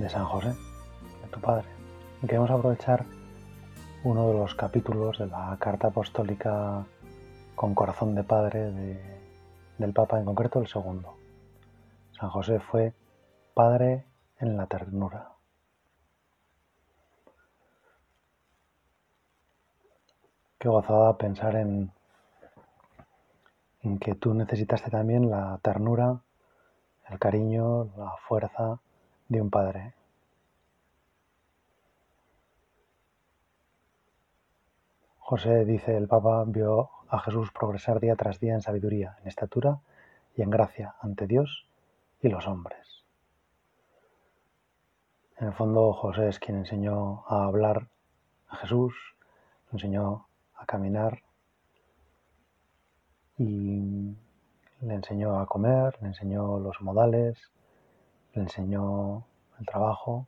de San José, de tu Padre. Y queremos aprovechar uno de los capítulos de la carta apostólica con corazón de Padre del Papa, en concreto el segundo. San José fue Padre en la ternura. Qué gozada pensar en, en que tú necesitaste también la ternura, el cariño, la fuerza, de un padre. José, dice el Papa, vio a Jesús progresar día tras día en sabiduría, en estatura y en gracia ante Dios y los hombres. En el fondo, José es quien enseñó a hablar a Jesús, le enseñó a caminar y le enseñó a comer, le enseñó los modales, le enseñó el trabajo.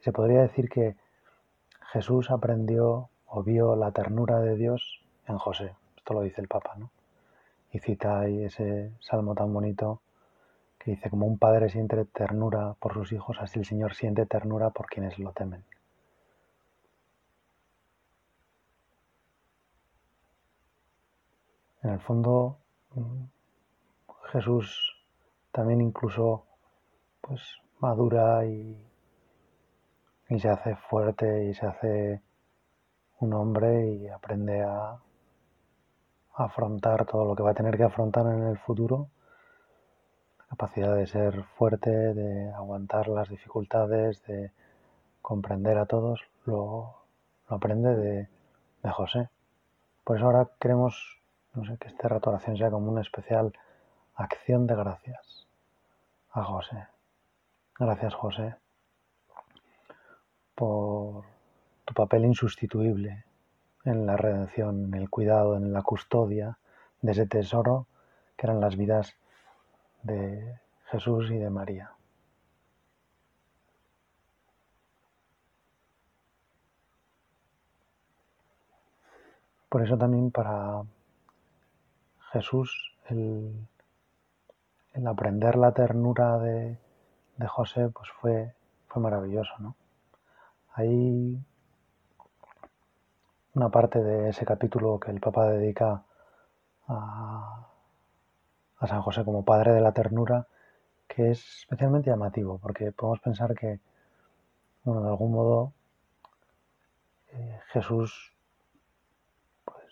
Se podría decir que Jesús aprendió o vio la ternura de Dios en José. Esto lo dice el Papa, ¿no? Y cita ahí ese salmo tan bonito que dice, como un padre siente ternura por sus hijos, así el Señor siente ternura por quienes lo temen. En el fondo, mm, Jesús también incluso pues madura y, y se hace fuerte y se hace un hombre y aprende a, afrontar todo lo que va a tener que afrontar en el futuro, la capacidad de ser fuerte, de aguantar las dificultades, de comprender a todos, lo, aprende de, de, José. Por eso ahora queremos, no sé, que este rato de oración sea como una especial acción de gracias a José. Gracias, José, por tu papel insustituible en la redención, en el cuidado, en la custodia de ese tesoro que eran las vidas de Jesús y de María. Por eso también para Jesús el, el aprender la ternura de, de José pues fue, fue maravilloso, ¿no? Hay una parte de ese capítulo que el Papa dedica a, a San José como padre de la ternura que es especialmente llamativo porque podemos pensar que, bueno, de algún modo eh, Jesús, pues,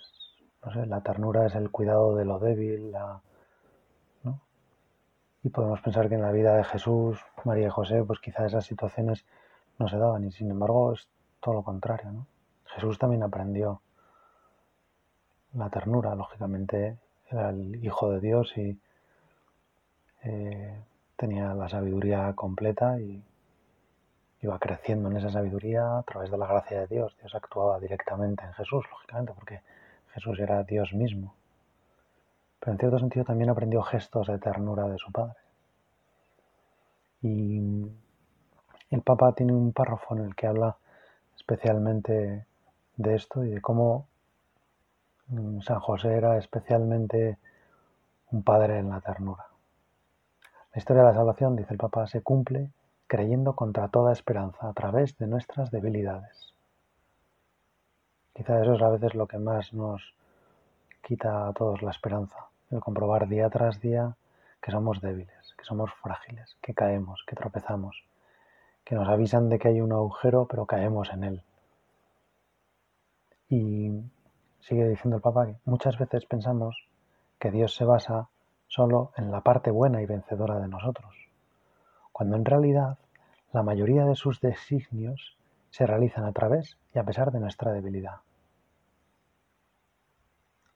no sé, la ternura es el cuidado de lo débil, la, y podemos pensar que en la vida de Jesús, María y José, pues quizá esas situaciones no se daban y sin embargo es todo lo contrario. ¿no? Jesús también aprendió la ternura, lógicamente era el Hijo de Dios y eh, tenía la sabiduría completa y iba creciendo en esa sabiduría a través de la gracia de Dios. Dios actuaba directamente en Jesús, lógicamente, porque Jesús era Dios mismo pero en cierto sentido también aprendió gestos de ternura de su padre. Y el Papa tiene un párrafo en el que habla especialmente de esto y de cómo mm, San José era especialmente un padre en la ternura. La historia de la salvación, dice el Papa, se cumple creyendo contra toda esperanza a través de nuestras debilidades. Quizá eso es a veces lo que más nos quita a todos la esperanza el comprobar día tras día que somos débiles, que somos frágiles, que caemos, que tropezamos, que nos avisan de que hay un agujero, pero caemos en él. Y sigue diciendo el Papa que muchas veces pensamos que Dios se basa solo en la parte buena y vencedora de nosotros, cuando en realidad la mayoría de sus designios se realizan a través y a pesar de nuestra debilidad.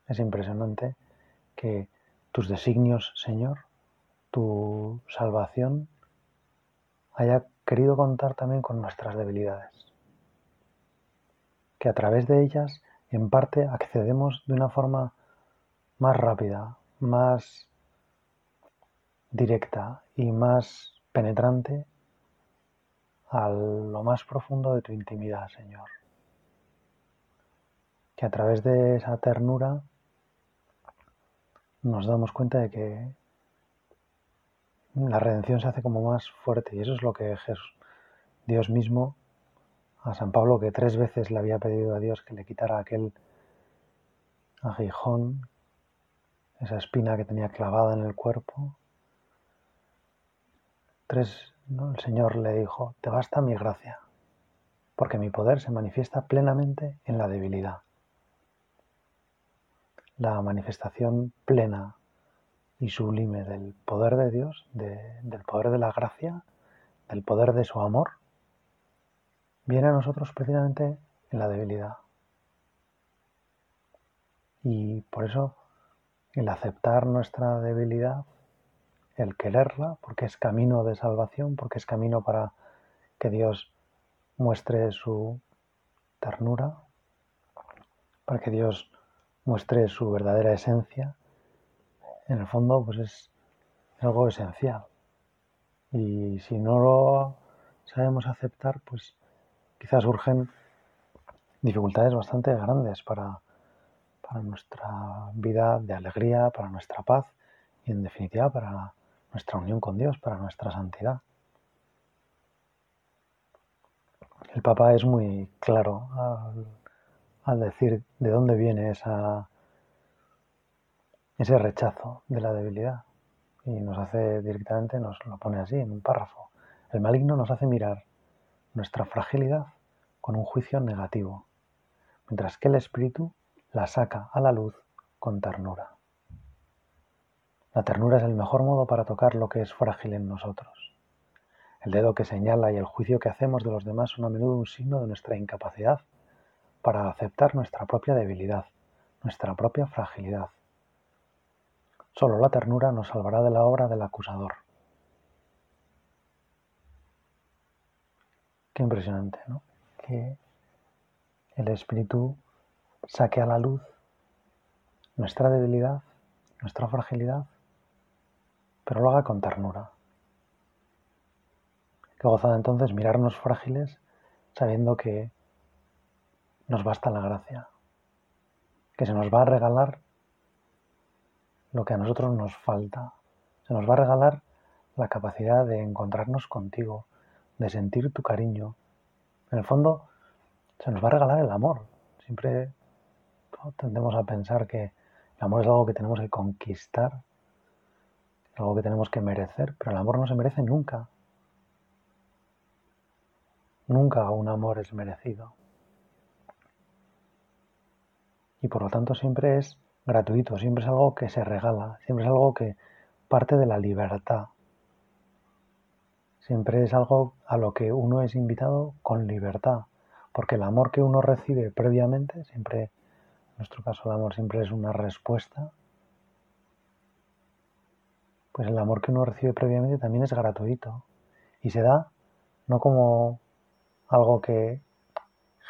Es impresionante que tus designios, Señor, tu salvación, haya querido contar también con nuestras debilidades. Que a través de ellas, en parte, accedemos de una forma más rápida, más directa y más penetrante a lo más profundo de tu intimidad, Señor. Que a través de esa ternura nos damos cuenta de que la redención se hace como más fuerte y eso es lo que Jesús, Dios mismo, a San Pablo que tres veces le había pedido a Dios que le quitara aquel aguijón, esa espina que tenía clavada en el cuerpo. Tres, el Señor le dijo, te basta mi gracia, porque mi poder se manifiesta plenamente en la debilidad. La manifestación plena y sublime del poder de Dios, del poder de la gracia, del poder de su amor, viene a nosotros precisamente en la debilidad. Y por eso el aceptar nuestra debilidad, el quererla, porque es camino de salvación, porque es camino para que Dios muestre su ternura, para que Dios muestre su verdadera esencia, en el fondo pues es algo esencial. Y si no lo sabemos aceptar, pues quizás surgen dificultades bastante grandes para, para nuestra vida de alegría, para nuestra paz y en definitiva para nuestra unión con Dios, para nuestra santidad. El Papa es muy claro al, al decir de dónde viene esa ese rechazo de la debilidad. Y nos hace directamente, nos lo pone así en un párrafo. El maligno nos hace mirar nuestra fragilidad con un juicio negativo, mientras que el espíritu la saca a la luz con ternura. La ternura es el mejor modo para tocar lo que es frágil en nosotros. El dedo que señala y el juicio que hacemos de los demás son a menudo un signo de nuestra incapacidad para aceptar nuestra propia debilidad, nuestra propia fragilidad. Solo la ternura nos salvará de la obra del acusador. Qué impresionante, ¿no? Que el Espíritu saque a la luz nuestra debilidad, nuestra fragilidad, pero lo haga con ternura. Qué gozada entonces mirarnos frágiles sabiendo que nos basta la gracia, que se nos va a regalar lo que a nosotros nos falta. Se nos va a regalar la capacidad de encontrarnos contigo, de sentir tu cariño. En el fondo, se nos va a regalar el amor. Siempre tendemos a pensar que el amor es algo que tenemos que conquistar, algo que tenemos que merecer, pero el amor no se merece nunca. Nunca un amor es merecido. Y por lo tanto siempre es gratuito, siempre es algo que se regala, siempre es algo que parte de la libertad. Siempre es algo a lo que uno es invitado con libertad, porque el amor que uno recibe previamente, siempre, en nuestro caso el amor siempre es una respuesta, pues el amor que uno recibe previamente también es gratuito y se da no como algo que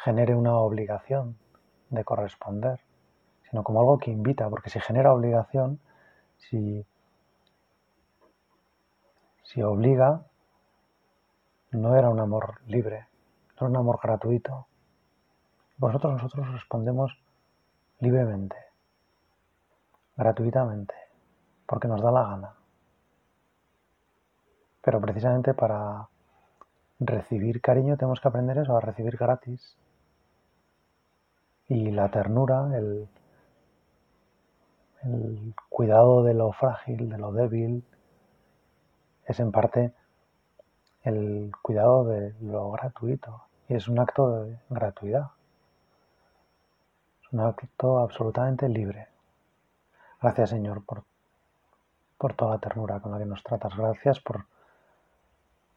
genere una obligación de corresponder, sino como algo que invita, porque si genera obligación, si, si obliga, no era un amor libre, no era un amor gratuito. Vosotros nosotros respondemos libremente, gratuitamente, porque nos da la gana. Pero precisamente para recibir cariño tenemos que aprender eso, a recibir gratis. Y la ternura, el, el cuidado de lo frágil, de lo débil, es en parte el cuidado de lo gratuito y es un acto de gratuidad. Es un acto absolutamente libre. Gracias Señor por, por toda la ternura con la que nos tratas. Gracias por,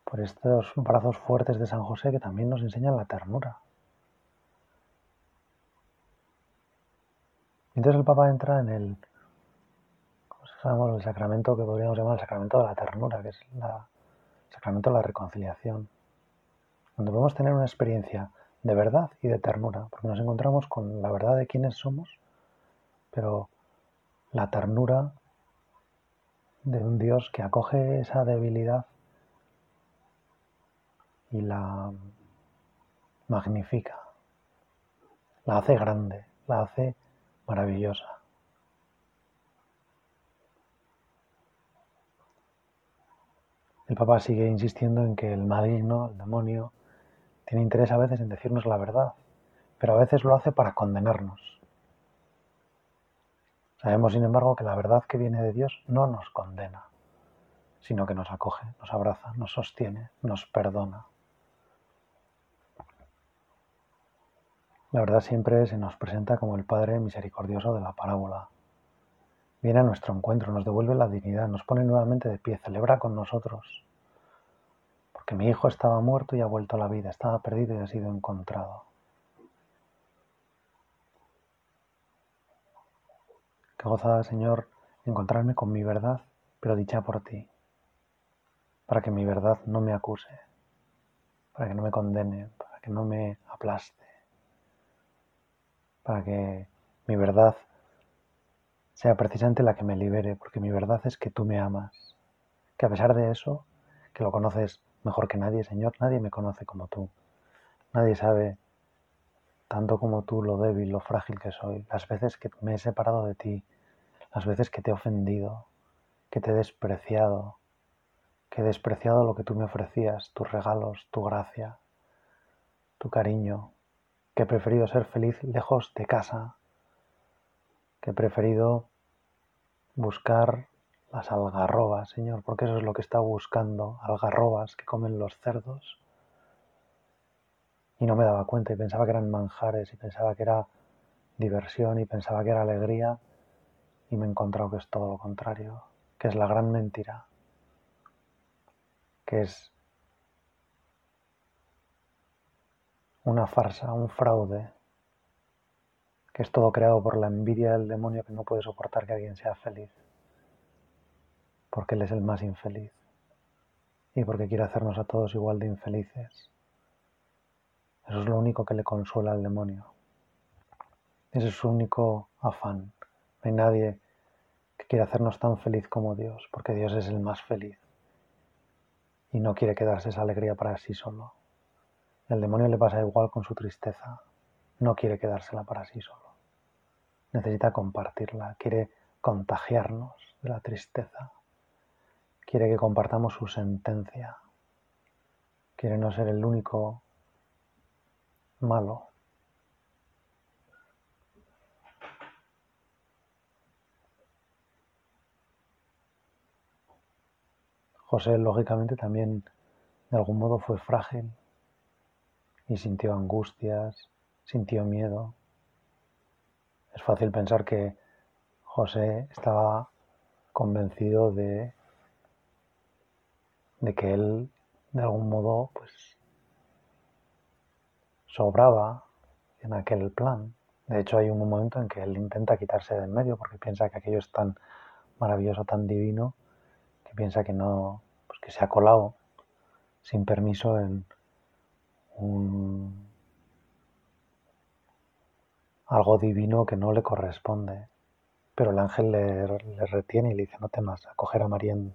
por estos brazos fuertes de San José que también nos enseñan la ternura. Entonces el Papa entra en el sabemos el sacramento que podríamos llamar el sacramento de la ternura, que es la, sacramento de la reconciliación, donde podemos tener una experiencia de verdad y de ternura, porque nos encontramos con la verdad de quiénes somos, pero la ternura de un Dios que acoge esa debilidad y la magnifica, la hace grande, la hace maravillosa. El Papa sigue insistiendo en que el maligno, el demonio, tiene interés a veces en decirnos la verdad, pero a veces lo hace para condenarnos. Sabemos, sin embargo, que la verdad que viene de Dios no nos condena, sino que nos acoge, nos abraza, nos sostiene, nos perdona. La verdad siempre se nos presenta como el Padre misericordioso de la parábola. Viene a nuestro encuentro, nos devuelve la dignidad, nos pone nuevamente de pie, celebra con nosotros que mi hijo estaba muerto y ha vuelto a la vida, estaba perdido y ha sido encontrado. Qué gozada, Señor, encontrarme con mi verdad, pero dicha por ti, para que mi verdad no me acuse, para que no me condene, para que no me aplaste, para que mi verdad sea precisamente la que me libere, porque mi verdad es que tú me amas, que a pesar de eso, que lo conoces mejor que nadie, Señor. Nadie me conoce como tú. Nadie sabe tanto como tú lo débil, lo frágil que soy. Las veces que me he separado de ti, las veces que te he ofendido, que te he despreciado, que he despreciado lo que tú me ofrecías, tus regalos, tu gracia, tu cariño, que he preferido ser feliz lejos de casa, que he preferido buscar las algarrobas, Señor, porque eso es lo que está buscando, algarrobas que comen los cerdos. Y no me daba cuenta y pensaba que eran manjares y pensaba que era diversión y pensaba que era alegría y me he encontrado que es todo lo contrario, que es la gran mentira, que es una farsa, un fraude, que es todo creado por la envidia del demonio que no puede soportar que alguien sea feliz porque Él es el más infeliz y porque quiere hacernos a todos igual de infelices. Eso es lo único que le consuela al demonio. Ese es su único afán. No hay nadie que quiera hacernos tan feliz como Dios, porque Dios es el más feliz y no quiere quedarse esa alegría para sí solo. El demonio le pasa igual con su tristeza, no quiere quedársela para sí solo. Necesita compartirla, quiere contagiarnos de la tristeza quiere que compartamos su sentencia, quiere no ser el único malo. José, lógicamente, también de algún modo fue frágil y sintió angustias, sintió miedo. Es fácil pensar que José estaba convencido de de que él de algún modo pues sobraba en aquel plan. De hecho hay un momento en que él intenta quitarse de en medio porque piensa que aquello es tan maravilloso, tan divino, que piensa que no, pues que se ha colado sin permiso en un algo divino que no le corresponde. Pero el ángel le, retiene y le dice, no temas, acoger a María en,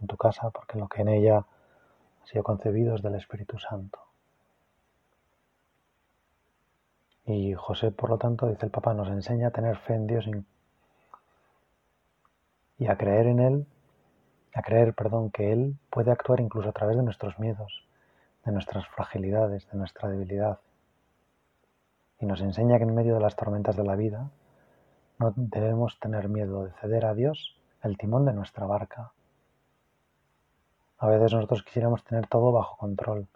en tu casa, porque lo que en ella ha sido concebido es del Espíritu Santo. Y José, por lo tanto, dice el Papa, nos enseña a tener fe en Dios y a creer en Él, a creer, perdón, que Él puede actuar incluso a través de nuestros miedos, de nuestras fragilidades, de nuestra debilidad. Y nos enseña que en medio de las tormentas de la vida no debemos tener miedo de ceder a Dios el timón de nuestra barca, a veces nosotros quisiéramos tener todo bajo control,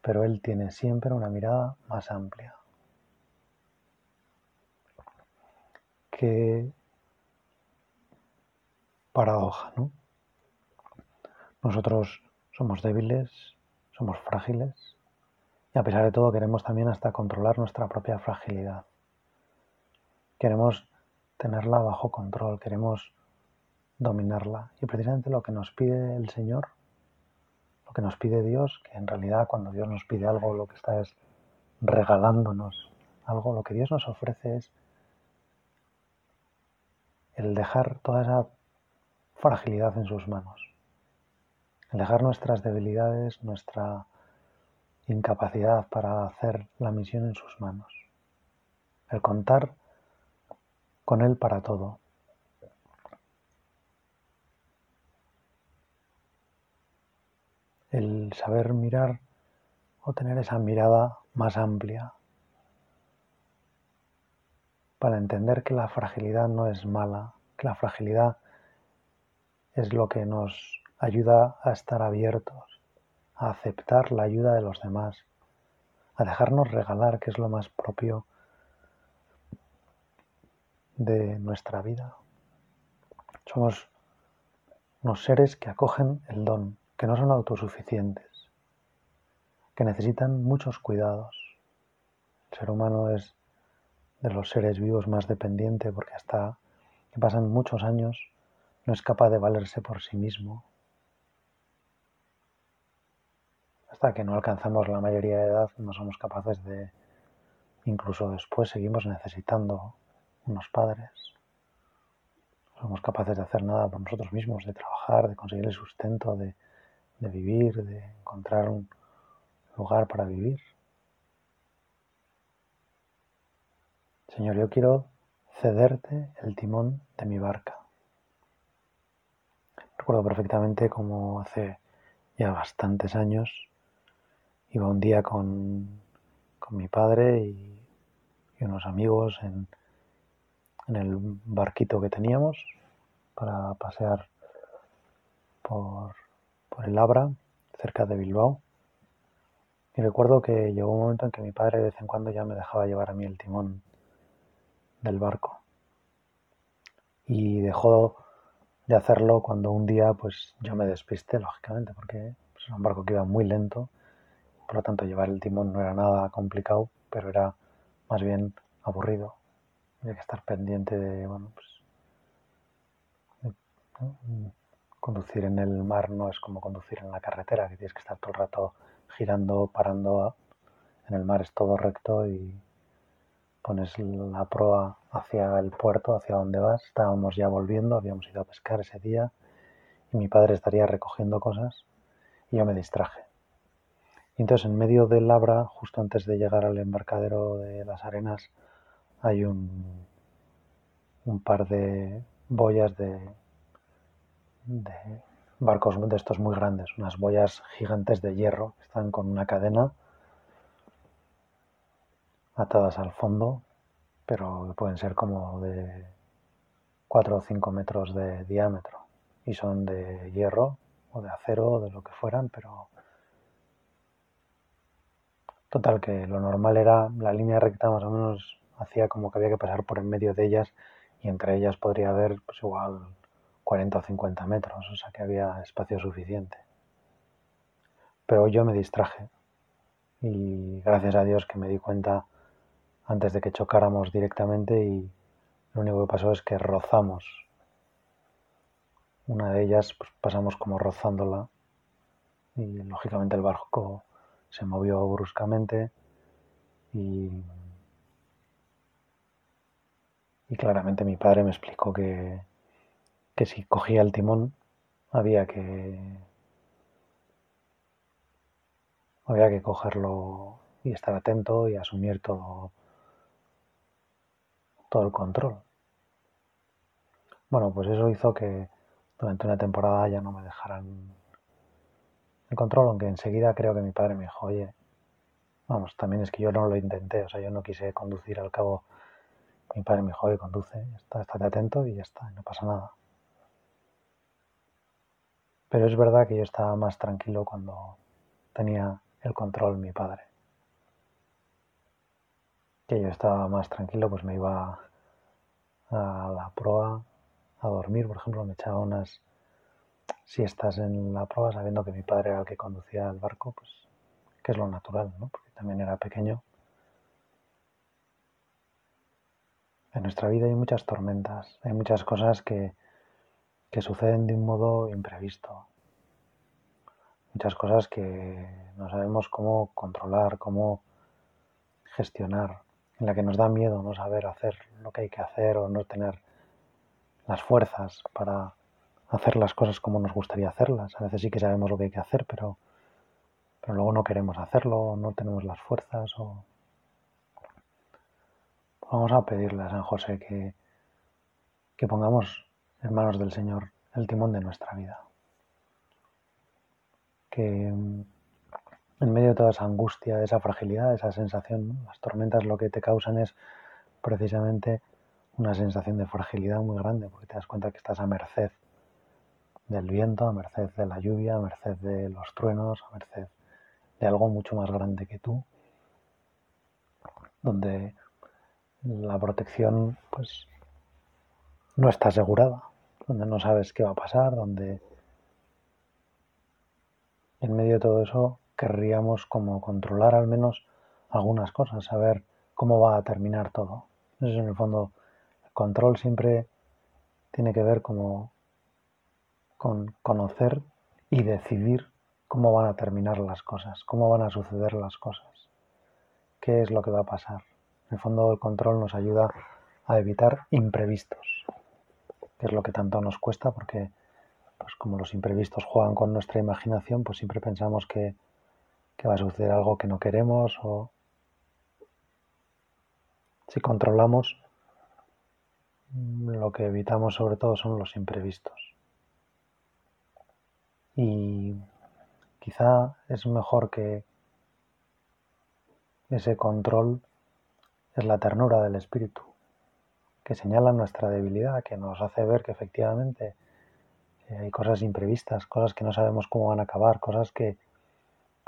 pero Él tiene siempre una mirada más amplia. Qué paradoja, ¿no? Nosotros somos débiles, somos frágiles y a pesar de todo queremos también hasta controlar nuestra propia fragilidad. Queremos tenerla bajo control, queremos dominarla y precisamente lo que nos pide el Señor lo que nos pide Dios, que en realidad cuando Dios nos pide algo, lo que está es regalándonos algo, lo que Dios nos ofrece es el dejar toda esa fragilidad en sus manos, el dejar nuestras debilidades, nuestra incapacidad para hacer la misión en sus manos, el contar con Él para todo. El saber mirar o tener esa mirada más amplia para entender que la fragilidad no es mala, que la fragilidad es lo que nos ayuda a estar abiertos, a aceptar la ayuda de los demás, a dejarnos regalar, que es lo más propio de nuestra vida. Somos unos seres que acogen el don, que no son autosuficientes, que necesitan muchos cuidados. El ser humano es de los seres vivos más dependiente porque hasta que pasan muchos años no es capaz de valerse por sí mismo. Hasta que no alcanzamos la mayoría de edad no somos capaces de, incluso después seguimos necesitando unos padres. No somos capaces de hacer nada por nosotros mismos, de trabajar, de conseguir el sustento, de, de vivir, de encontrar un lugar para vivir. Señor, yo quiero cederte el timón de mi barca. Recuerdo perfectamente como hace ya bastantes años iba un día con, con mi padre y, unos amigos en, en el barquito que teníamos para pasear por, por el Abra, cerca de Bilbao. Y recuerdo que llegó un momento en que mi padre de vez en cuando ya me dejaba llevar a mí el timón del barco. Y dejó de hacerlo cuando un día pues yo me despisté, lógicamente, porque pues, era un barco que iba muy lento, por lo tanto llevar el timón no era nada complicado, pero era más bien aburrido. Había que estar pendiente de, bueno, pues, conducir en el mar no es como conducir en la carretera, que tienes que estar todo el rato girando, parando. En el mar es todo recto y pones la proa hacia el puerto, hacia donde vas. Estábamos ya volviendo, habíamos ido a pescar ese día y mi padre estaría recogiendo cosas y yo me distraje. Y entonces en medio del Labra, justo antes de llegar al embarcadero de las arenas, hay un, par de boyas de, de barcos de estos muy grandes, unas boyas gigantes de hierro, están con una cadena atadas al fondo, pero pueden ser como de 4 o 5 metros de diámetro y son de hierro o de acero o de lo que fueran, pero total que lo normal era la línea recta más o menos hacía como que había que pasar por en medio de ellas y entre ellas podría haber pues igual 40 o 50 metros, o sea que había espacio suficiente. Pero yo me distraje y gracias a Dios que me di cuenta antes de que chocáramos directamente y lo único que pasó es que rozamos. Una de ellas pues, pasamos como rozándola y lógicamente el barco se movió bruscamente y, y claramente mi padre me explicó que, que si cogía el timón había que había que cogerlo y estar atento y asumir todo todo el control. Bueno, pues eso hizo que durante una temporada ya no me dejaran el control, aunque enseguida creo que mi padre me dijo, oye, vamos, también es que yo no lo intenté, o sea, yo no quise conducir al cabo. Mi padre me dijo, oye, conduce, está, estate atento y ya está, no pasa nada. Pero es verdad que yo estaba más tranquilo cuando tenía el control mi padre que yo estaba más tranquilo, pues me iba a la proa a dormir, por ejemplo, me echaba unas siestas en la proa sabiendo que mi padre era el que conducía el barco, pues que es lo natural, ¿no? Porque también era pequeño. En nuestra vida hay muchas tormentas, hay muchas cosas que, que suceden de un modo imprevisto. muchas cosas que no sabemos cómo controlar, cómo gestionar, en la que nos da miedo no saber hacer lo que hay que hacer o no tener las fuerzas para hacer las cosas como nos gustaría hacerlas. A veces sí que sabemos lo que hay que hacer, pero, pero luego no queremos hacerlo, no tenemos las fuerzas o... Vamos a pedirle a San José que, que pongamos en manos del Señor el timón de nuestra vida. Que en medio de toda esa angustia, esa fragilidad, esa sensación, las tormentas lo que te causan es precisamente una sensación de fragilidad muy grande, porque te das cuenta que estás a merced del viento, a merced de la lluvia, a merced de los truenos, a merced de algo mucho más grande que tú, donde la protección pues no está asegurada, donde no sabes qué va a pasar, donde en medio de todo eso querríamos como controlar al menos algunas cosas, saber cómo va a terminar todo. Eso en el fondo, el control siempre tiene que ver como con conocer y decidir cómo van a terminar las cosas, cómo van a suceder las cosas, qué es lo que va a pasar. En el fondo el control nos ayuda a evitar imprevistos, que es lo que tanto nos cuesta porque pues como los imprevistos juegan con nuestra imaginación, pues siempre pensamos que que va a suceder algo que no queremos o si controlamos lo que evitamos sobre todo son los imprevistos. Y quizá es mejor que ese control es la ternura del espíritu, que señala nuestra debilidad, que nos hace ver que efectivamente hay cosas imprevistas, cosas que no sabemos cómo van a acabar, cosas que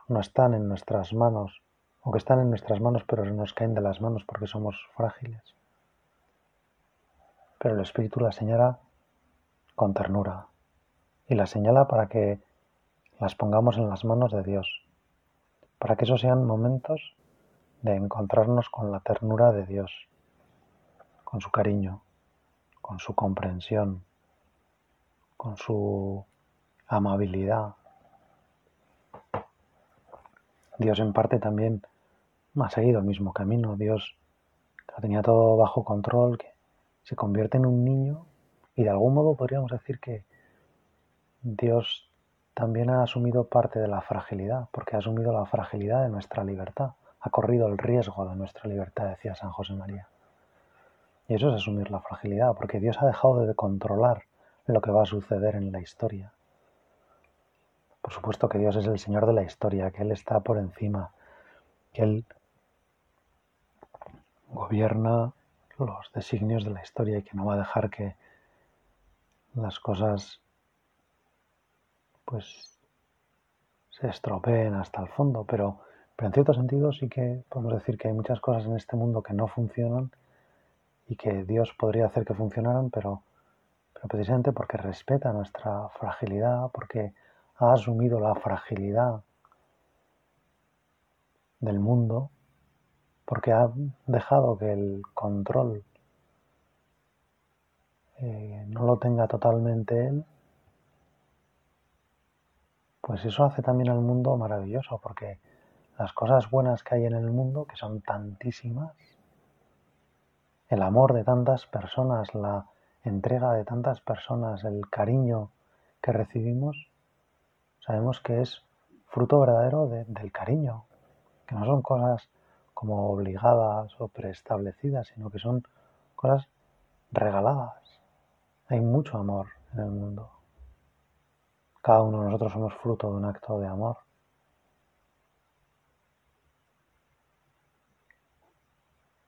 no están en nuestras manos, o que están en nuestras manos pero nos caen de las manos porque somos frágiles. Pero el Espíritu la señala con ternura y la señala para que las pongamos en las manos de Dios, para que esos sean momentos de encontrarnos con la ternura de Dios, con su cariño, con su comprensión, con su amabilidad, Dios en parte también ha seguido el mismo camino. Dios tenía todo bajo control, que se convierte en un niño y de algún modo podríamos decir que Dios también ha asumido parte de la fragilidad, porque ha asumido la fragilidad de nuestra libertad, ha corrido el riesgo de nuestra libertad, decía San José María. Y eso es asumir la fragilidad, porque Dios ha dejado de controlar lo que va a suceder en la historia. Por supuesto que Dios es el Señor de la historia, que Él está por encima, que Él gobierna los designios de la historia y que no va a dejar que las cosas pues se estropeen hasta el fondo, pero, pero en cierto sentido sí que podemos decir que hay muchas cosas en este mundo que no funcionan y que Dios podría hacer que funcionaran, pero, pero precisamente porque respeta nuestra fragilidad, porque ha asumido la fragilidad del mundo porque ha dejado que el control eh, no lo tenga totalmente él, pues eso hace también al mundo maravilloso, porque las cosas buenas que hay en el mundo, que son tantísimas, el amor de tantas personas, la entrega de tantas personas, el cariño que recibimos, sabemos que es fruto verdadero del cariño, que no son cosas como obligadas o preestablecidas, sino que son cosas regaladas. Hay mucho amor en el mundo. Cada uno de nosotros somos fruto de un acto de amor.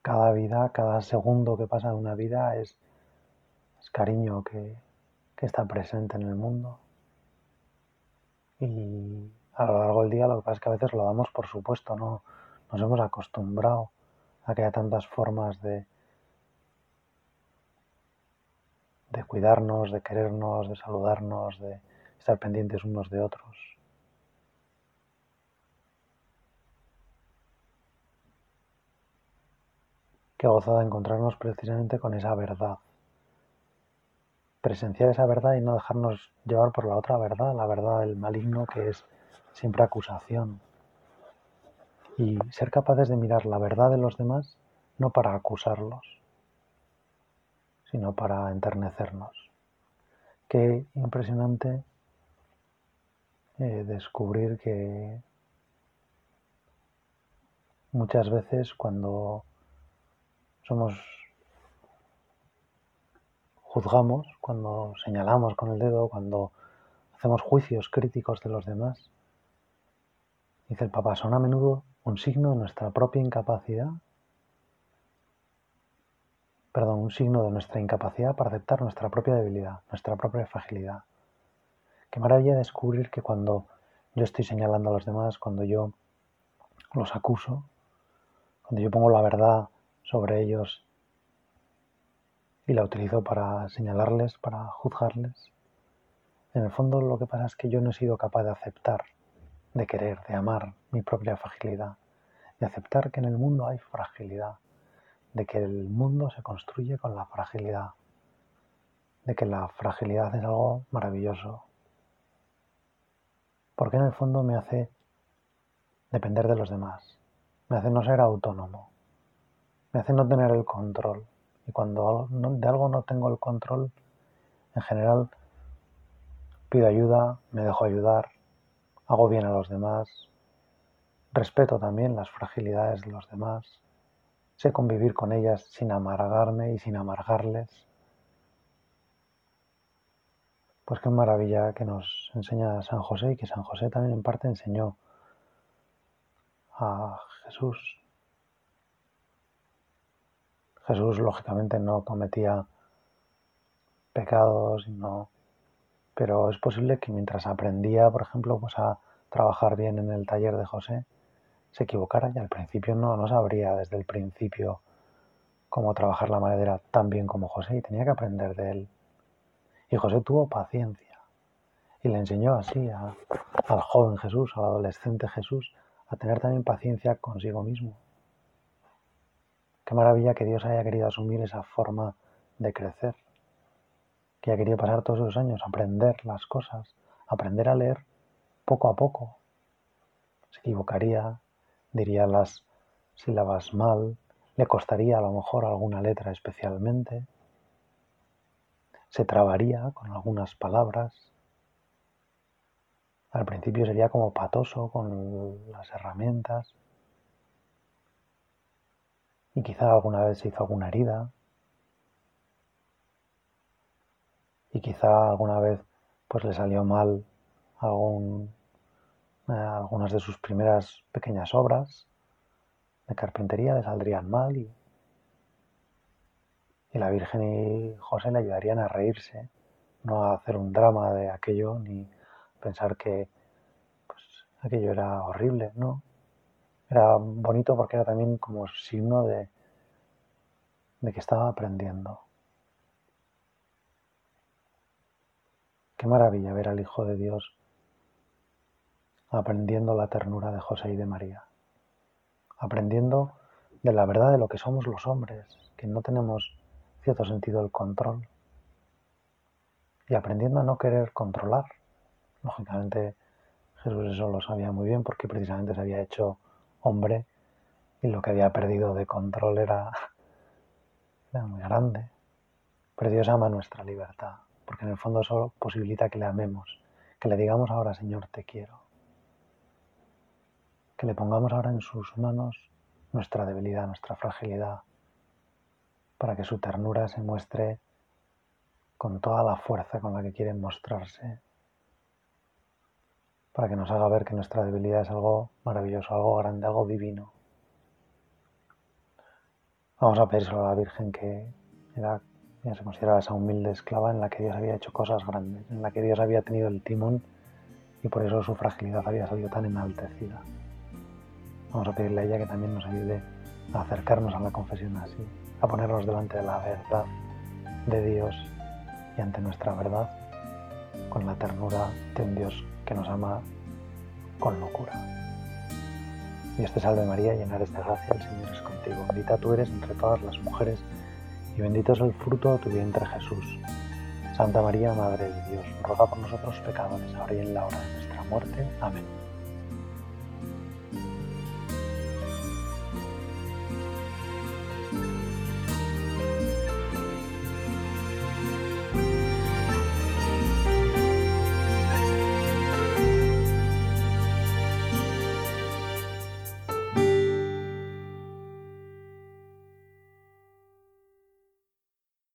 Cada vida, cada segundo que pasa de una vida es, cariño que está presente en el mundo. Y a lo largo del día lo que pasa es que a veces lo damos por supuesto, ¿no? Nos hemos acostumbrado a que haya tantas formas de, de cuidarnos, de querernos, de saludarnos, de estar pendientes unos de otros. Qué gozada encontrarnos precisamente con esa verdad presenciar esa verdad y no dejarnos llevar por la otra verdad, la verdad del maligno que es siempre acusación. Y ser capaces de mirar la verdad de los demás no para acusarlos, sino para enternecernos. Qué impresionante eh, descubrir que muchas veces cuando somos juzgamos, cuando señalamos con el dedo, cuando hacemos juicios críticos de los demás, dice el Papa, son a menudo un signo de nuestra propia incapacidad, perdón, un signo de nuestra incapacidad para aceptar nuestra propia debilidad, nuestra propia fragilidad. Qué maravilla descubrir que cuando yo estoy señalando a los demás, cuando yo los acuso, cuando yo pongo la verdad sobre ellos y la utilizo para señalarles, para juzgarles. En el fondo lo que pasa es que yo no he sido capaz de aceptar, de querer, de amar mi propia fragilidad, de aceptar que en el mundo hay fragilidad, de que el mundo se construye con la fragilidad, de que la fragilidad es algo maravilloso, porque en el fondo me hace depender de los demás, me hace no ser autónomo, me hace no tener el control, y cuando de algo no tengo el control, en general pido ayuda, me dejo ayudar, hago bien a los demás, respeto también las fragilidades de los demás, sé convivir con ellas sin amargarme y sin amargarles. Pues qué maravilla que nos enseña San José y que San José también en parte enseñó a Jesús Jesús lógicamente no cometía pecados, no, pero es posible que mientras aprendía, por ejemplo, pues a trabajar bien en el taller de José, se equivocara y al principio no, no sabría desde el principio cómo trabajar la madera tan bien como José y tenía que aprender de él. Y José tuvo paciencia y le enseñó así al joven Jesús, al adolescente Jesús, a tener también paciencia consigo mismo. Qué maravilla que Dios haya querido asumir esa forma de crecer, que haya querido pasar todos esos años, aprender las cosas, aprender a leer poco a poco. Se equivocaría, diría las sílabas mal, le costaría a lo mejor alguna letra especialmente, se trabaría con algunas palabras. Al principio sería como patoso con las herramientas, y quizá alguna vez se hizo alguna herida y quizá alguna vez pues le salió mal algún, eh, algunas de sus primeras pequeñas obras de carpintería le saldrían mal y, y la Virgen y José le ayudarían a reírse, no a hacer un drama de aquello ni pensar que pues, aquello era horrible, no, era bonito porque era también como signo de, de que estaba aprendiendo. Qué maravilla ver al Hijo de Dios aprendiendo la ternura de José y de María, aprendiendo de la verdad de lo que somos los hombres, que no tenemos cierto sentido el control, y aprendiendo a no querer controlar. Lógicamente Jesús eso lo sabía muy bien porque precisamente se había hecho hombre y lo que había perdido de control era, muy grande. Pero Dios ama nuestra libertad, porque en el fondo eso posibilita que le amemos, que le digamos ahora, Señor, te quiero. Que le pongamos ahora en sus manos nuestra debilidad, nuestra fragilidad, para que su ternura se muestre con toda la fuerza con la que quiere mostrarse para que nos haga ver que nuestra debilidad es algo maravilloso, algo grande, algo divino. Vamos a pedírselo a la Virgen que era, ya se consideraba esa humilde esclava en la que Dios había hecho cosas grandes, en la que Dios había tenido el timón y por eso su fragilidad había salido tan enaltecida. Vamos a pedirle a ella que también nos ayude a acercarnos a la confesión así, a ponernos delante de la verdad de Dios y ante nuestra verdad con la ternura de un Dios que nos ama con locura. Dios te salve María, llena eres de gracia, el Señor es contigo. Bendita tú eres entre todas las mujeres y bendito es el fruto de tu vientre Jesús. Santa María, Madre de Dios, ruega por nosotros pecadores, ahora y en la hora de nuestra muerte. Amén.